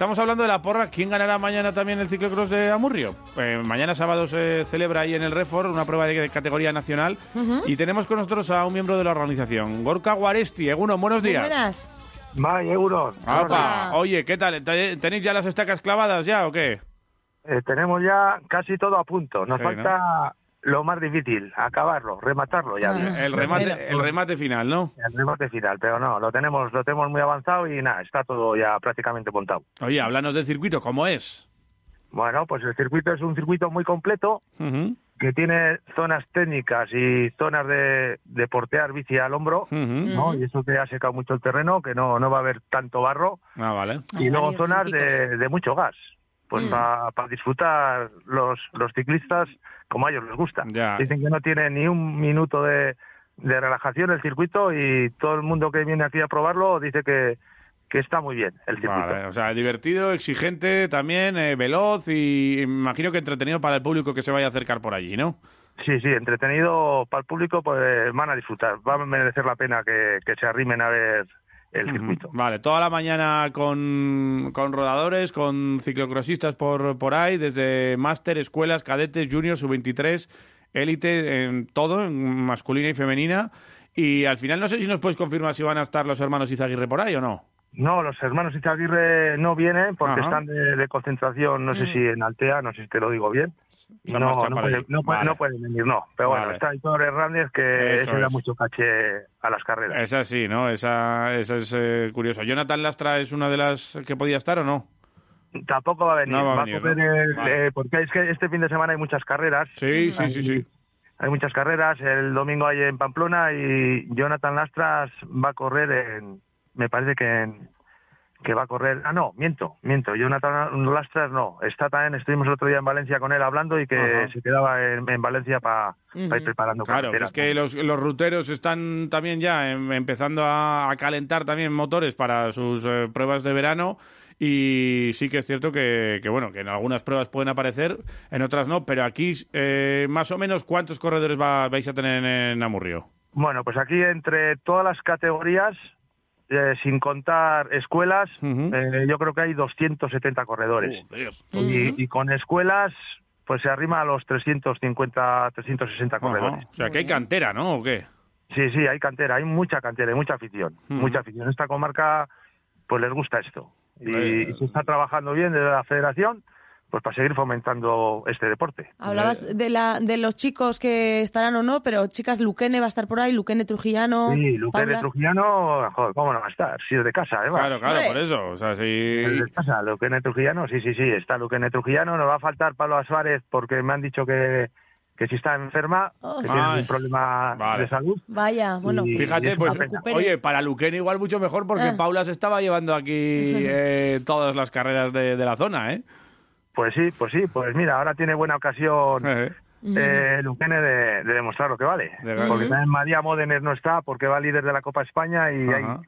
Estamos hablando de la porra. ¿Quién ganará mañana también el ciclocross de Amurrio? Eh, mañana sábado se celebra ahí en el Refor una prueba de categoría nacional y tenemos con nosotros a un miembro de la organización, Gorka Guaresti. Eguno, buenos días. Buenas. May euros. Apa. Oye, ¿qué tal? ¿Te- ¿Tenéis ya las estacas clavadas ya o qué? Eh, tenemos ya casi todo a punto. Nos Sí, falta lo más difícil, acabarlo, rematarlo ya. Ah. bien. El remate, el remate final, ¿no? El remate final, pero no, lo tenemos, lo tenemos muy avanzado y nada, está todo ya prácticamente montado. Oye, háblanos del circuito, ¿cómo es? Bueno, pues el circuito es un circuito muy completo que tiene zonas técnicas y zonas de, de portear bici al hombro. ¿no? Y eso que ha secado mucho el terreno, que no, no va a haber tanto barro. Ah, vale. Ah, y luego varios zonas de mucho gas, pues Mm. para disfrutar los, los ciclistas como a ellos les gusta. Ya. Dicen que no tiene ni un minuto de, de relajación el circuito y todo el mundo que viene aquí a probarlo dice que, que está muy bien el circuito. Vale, o sea, divertido, exigente también, eh, veloz y imagino que entretenido para el público que se vaya a acercar por allí, ¿no? Sí, sí, entretenido para el público, pues van a disfrutar. Va a merecer la pena que, que se arrimen a ver el circuito. Vale, toda la mañana con, con rodadores, con ciclocrossistas por, por ahí, desde máster, escuelas, cadetes, juniors, sub-23, élite, en todo, en masculina y femenina. Y al final no sé si nos puedes confirmar si van a estar los hermanos Izaguirre por ahí o no. No, los hermanos Izaguirre no vienen porque Ajá. están de, de concentración, no sé si en Altea, no sé si te lo digo bien. No, no, puede- no puede- Vale. no pueden venir, no. Pero bueno, Vale. está Aitor Hernández que Eso eso, da es. mucho caché a las carreras. Esa sí, ¿no? Esa, esa es eh, curioso. ¿Jonathan Lastra es una de las que podía estar o no? Tampoco va a venir, No va a va a venir, el- Vale. eh, porque es que este fin de semana hay muchas carreras. Sí, sí, sí, sí. Hay muchas carreras, el domingo hay en Pamplona y Jonathan Lastras va a correr en, me parece que en, que va a correr, ah no, miento, miento, Jonathan Lastras no, está también, estuvimos el otro día en Valencia con él hablando y que Ajá. se quedaba en, en Valencia para ir Ujú. preparando Claro, carretera. es que los, los ruteros están también ya em- empezando a, a calentar también motores para sus eh, pruebas de verano y sí que es cierto que, que, bueno que en algunas pruebas pueden aparecer, en otras no, pero aquí eh, más o menos cuántos corredores va- vais a tener en Amurrio. Bueno, pues aquí entre todas las categorías, eh, sin contar escuelas, eh, yo creo que hay 270 corredores. y, y con escuelas, pues se arrima a los 350, 360 Ajá. corredores. O sea que hay cantera, ¿no? ¿O qué? Sí, sí, hay cantera, hay mucha cantera, hay mucha afición, mucha afición. Esta comarca, pues les gusta esto. Y, y se está trabajando bien desde la federación, pues para seguir fomentando este deporte. Hablabas de, la, de los chicos que estarán o no, pero chicas, Luquene va a estar por ahí, Luquene Trujillano. Sí, Luque de Paula. Trujillano, joder, ¿cómo no va a estar? Si es de casa, además. Claro, claro, por eso. O sea, si... Es de casa, Luquene Trujillano, sí, sí, sí, está Luquene Trujillano. Nos va a faltar Pablo Suárez porque me han dicho que, que si está enferma, Oh. que tiene un problema Vale. de salud. Vaya, bueno. Y- Fíjate, es pues, oye, para Luquene igual mucho mejor porque Ah. Paula se estaba llevando aquí eh, todas las carreras de, de la zona, ¿eh? Pues sí, pues sí, pues mira, ahora tiene buena ocasión Eh, eh, Luquene de, de demostrar lo que vale. De Porque también María Módenes no está porque va líder de la Copa España y hay, Ajá.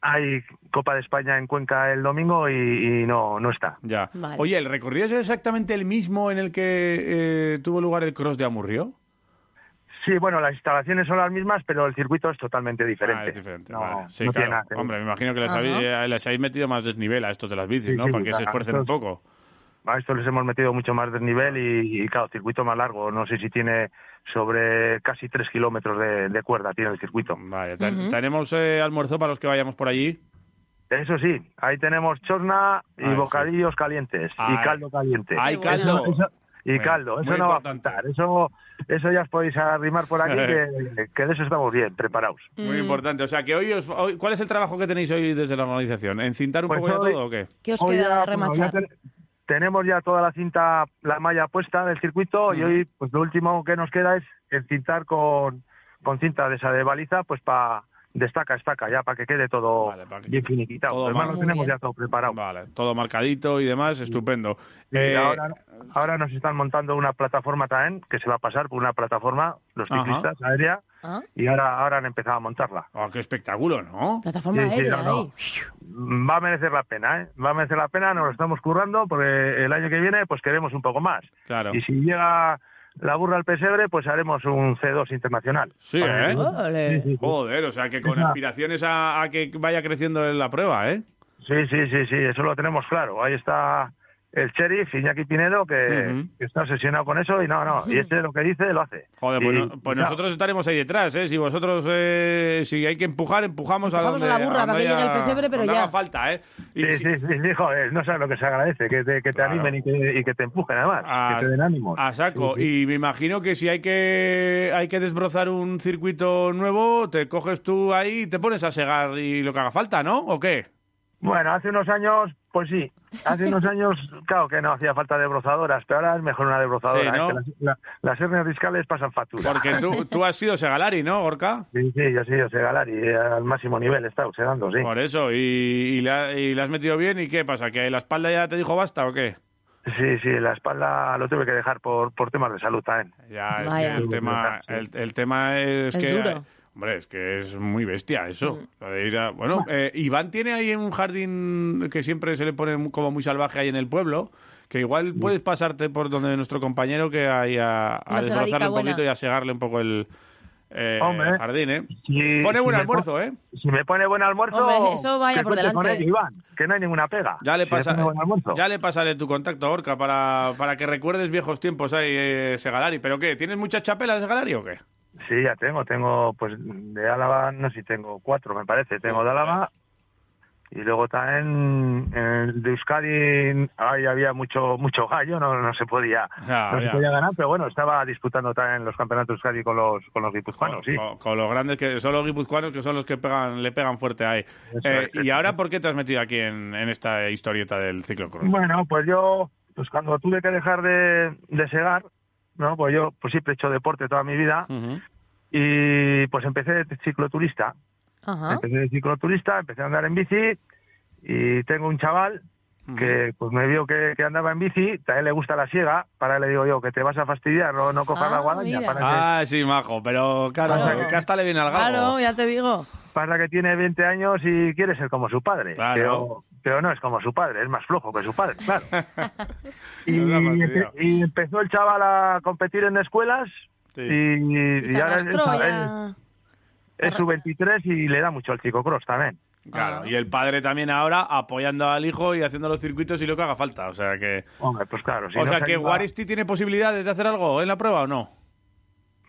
hay Copa de España en Cuenca el domingo y, y no, no está. Ya. Vale. Oye, ¿el recorrido es exactamente el mismo en el que eh, tuvo lugar el cross de Amurrio? Sí, bueno, las instalaciones son las mismas, pero el circuito es totalmente diferente. Ah, es diferente. No, vale. Sí, no claro. tiene nada que ver. Hombre, me imagino que les habéis, eh, les habéis metido más desnivel a estos de las bicis, Sí, ¿no? sí, Para que se esfuercen un poco. A esto les hemos metido mucho más desnivel y, y, claro, circuito más largo. No sé si tiene sobre casi tres kilómetros de, de cuerda, tiene el circuito. Vale, tenemos eh, almuerzo para los que vayamos por allí. Eso sí, ahí tenemos chorna y Ah, sí. bocadillos calientes y caldo caliente. ¡Ay, Qué bueno. caldo! Eso- y Bueno, caldo, eso muy no va a faltar. Eso, eso ya os podéis arrimar por aquí, que, que de eso estamos bien preparados. Muy Mm. importante. O sea, que hoy, os, hoy- ¿cuál es el trabajo que tenéis hoy desde la organización? ¿Encintar un Pues poco ya hoy- todo o qué? ¿Qué os queda ya, bueno, remachar? ya ten- tenemos ya toda la cinta, la malla puesta del circuito y hoy pues lo último que nos queda es encintar con, con cinta de esa de baliza pues para estaca a estaca, ya para que quede todo Vale, para que- bien finiquitado. todo Además lo tenemos bien. ya todo preparado. Vale, todo marcadito y demás, estupendo. Y Eh, ahora, ahora nos están montando una plataforma también que se va a pasar por una plataforma, los Ajá. ciclistas aérea, Ah, y ahora, ahora han empezado a montarla. oh, qué espectáculo, ¿no? plataforma Sí, sí, aérea no. Va a merecer la pena, ¿eh? Va a merecer la pena, nos lo estamos currando porque el año que viene pues queremos un poco más. Claro. Y si llega la burra al pesebre, pues haremos un C2 internacional. Sí, ¿eh? Sí, sí. Joder, o sea que con aspiraciones a, a que vaya creciendo en la prueba, ¿eh? Sí, sí, sí, sí, eso lo tenemos claro. Ahí está el sheriff, Iñaki Pinedo, que, que está obsesionado con eso y no, no, y este lo que dice lo hace. Joder, Y- pues, no- pues nosotros estaremos ahí detrás, ¿eh? Si vosotros, eh, si hay que empujar, empujamos, a donde a la burra a donde para que llegue el pesebre, pero ya. haga falta, ¿eh? Y Sí, si- sí, sí, joder, no sabes lo que se agradece, que te, que te Claro. animen y que, y que te empujen además, a, que te den ánimos. a saco. Sí, sí. Y me imagino que si hay que hay que desbrozar un circuito nuevo, te coges tú ahí y te pones a segar y lo que haga falta, ¿no? ¿O qué? Bueno, hace unos años, pues sí. Hace unos años, claro que no hacía falta debrozadoras, pero ahora es mejor una debrozadora. Sí, ¿no? ¿eh? Que las, la- las hernias discales pasan factura. Porque tú, tú has sido segalari, ¿no, Gorka? Sí, sí, yo sí, yo sé galar y al máximo nivel está obsedando, sí. Por eso, y, y, le ha- y le has metido bien, ¿y qué pasa? ¿Que la espalda ya te dijo basta o qué? Sí, sí, la espalda lo tuve que dejar por, por temas de salud también. Ya, que el tema, el, el tema es, Es que... duro. Hombre, es que es muy bestia eso. Mm. Lo de ir a- bueno, eh, Iván tiene ahí un jardín que siempre se le pone como muy salvaje ahí en el pueblo, que igual puedes pasarte por donde nuestro compañero que hay a, a desbrozarle un buena. poquito y a segarle un poco el, eh, Hombre. el jardín, ¿eh? Si- Pone buen almuerzo, pon- ¿eh? Si me pone buen almuerzo, Hombre, eso vaya por delante. Iván, que no hay ninguna pega. Ya le, pasa, pone buen almuerzo. ya le pasaré tu contacto, Orca, para, para que recuerdes viejos tiempos ahí, eh, Segalari. ¿Pero qué? ¿Tienes muchas chapelas, Segalari, o qué? Sí, ya tengo, tengo, pues de Álava, no sé si tengo cuatro, me parece. Tengo de Álava y luego también en, de Euskadi ahí había mucho mucho gallo, no, no se podía Ya, no se podía ganar, pero bueno, estaba disputando también los campeonatos de Euskadi con los con los guipuzcoanos, sí. Con, con los grandes que son los guipuzcoanos que son los que pegan, le pegan fuerte ahí. Eh, ¿Y ahora por qué te has metido aquí en, en esta historieta del ciclocross? Bueno, pues yo, pues cuando tuve que dejar de, de segar, no, pues yo pues siempre he hecho deporte toda mi vida y pues empecé de cicloturista. Ajá. Empecé de cicloturista, empecé a andar en bici y tengo un chaval que pues me vio que, que andaba en bici, a él le gusta la siega, para él le digo yo que te vas a fastidiar, no, no cojas Ah, la guadaña, para que, Ah, sí, majo, pero claro, Claro. que hasta le viene al galgo. Claro, ya te digo. pasa que tiene 20 años y quiere ser como su padre, Claro. pero, pero no es como su padre, es más flojo que su padre, claro. y, empezó el chaval a competir en escuelas Sí. y, ahora es, ya. es su 23 y le da mucho al ciclocross también. Claro, Ah. y el padre también ahora apoyando al hijo y haciendo los circuitos y lo que haga falta. O sea que, Hombre, pues claro. si o no sea se que anima- Guaristi tiene posibilidades de hacer algo en la prueba o no.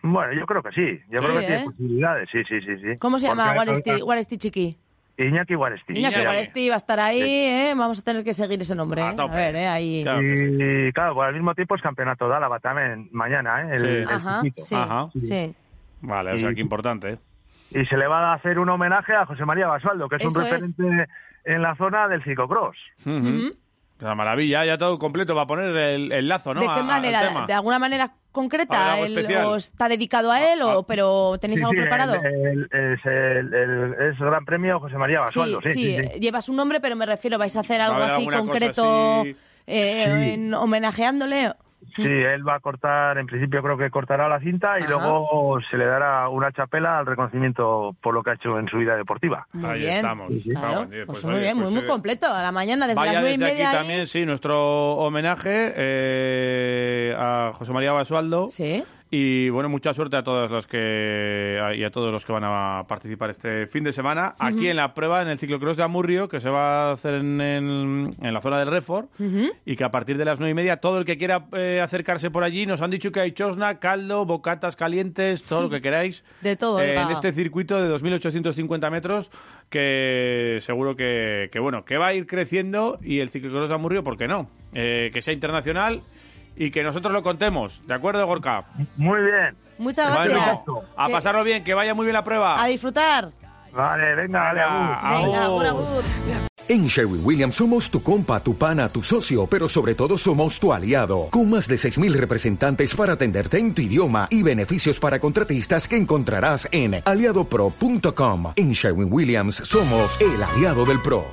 Bueno, yo creo que sí. Yo Sí, creo que ¿eh? tiene posibilidades, sí, sí, sí. sí. ¿Cómo se llama Porque- Guaresti, Guaresti Chiqui? Iñaki Guaresti. Iñaki. Guaresti va a estar ahí, ¿eh? Vamos a tener que seguir ese nombre, A ¿eh? A tope. ver, ¿eh? Ahí. Claro. Y claro, pues al mismo tiempo es campeonato de Álava también mañana, ¿eh? El, Sí. el Ajá, circuito. sí, Ajá. sí. Vale, o sea que importante. ¿eh? Y se le va a hacer un homenaje a José María Basualdo, que es Eso un referente en la zona del ciclocross. O sea, maravilla, ya todo completo va a poner el, el lazo, ¿no? ¿De qué manera? tema. ¿De alguna manera A ver, concreta? algo ¿El- especial. ¿O está dedicado a él? Ah, o, ¿Pero tenéis Sí, algo sí, preparado? el- el- es, el, el- es Gran Premio José María Basualdo. Sí, sí, sí, sí. lleva su nombre, pero me refiero, ¿vais a hacer a algo así concreto así. eh, Sí. en- homenajeándole? Sí, él va a cortar, en principio creo que cortará la cinta y Ajá. luego se le dará una chapela al reconocimiento por lo que ha hecho en su vida deportiva. Muy Ahí bien. estamos. Pues, pues, muy oye, bien, pues, muy, muy eh, completo. A la mañana, desde Vaya las nueve y media. aquí ahí. también, sí, nuestro homenaje eh, a José María Basualdo. Sí. Y bueno, mucha suerte a todos los que y a todos los que van a participar este fin de semana. Aquí en la prueba en el ciclocross de Amurrio que se va a hacer en, en- en la zona del Refor y que a partir de las nueve y media todo el que quiera eh, acercarse por allí nos han dicho que hay chosna, caldo, bocatas calientes, todo lo que queráis. De todo, eh, en este circuito de 2.850 metros que seguro que, que, bueno que va a ir creciendo y el ciclocross de Amurrio, ¿por qué no? Eh, que sea internacional y que nosotros lo contemos, ¿de acuerdo, Gorka? Muy bien. Muchas Bueno, gracias. a Que- pasarlo bien, que vaya muy bien la prueba. A disfrutar. Vale, venga, vale, Venga, agur. Venga, agur, agur. En Sherwin Williams somos tu compa, tu pana, tu socio, pero sobre todo somos tu aliado, con más de 6.000 representantes para atenderte en tu idioma y beneficios para contratistas que encontrarás en aliadopro.com. En Sherwin Williams somos el aliado del PRO.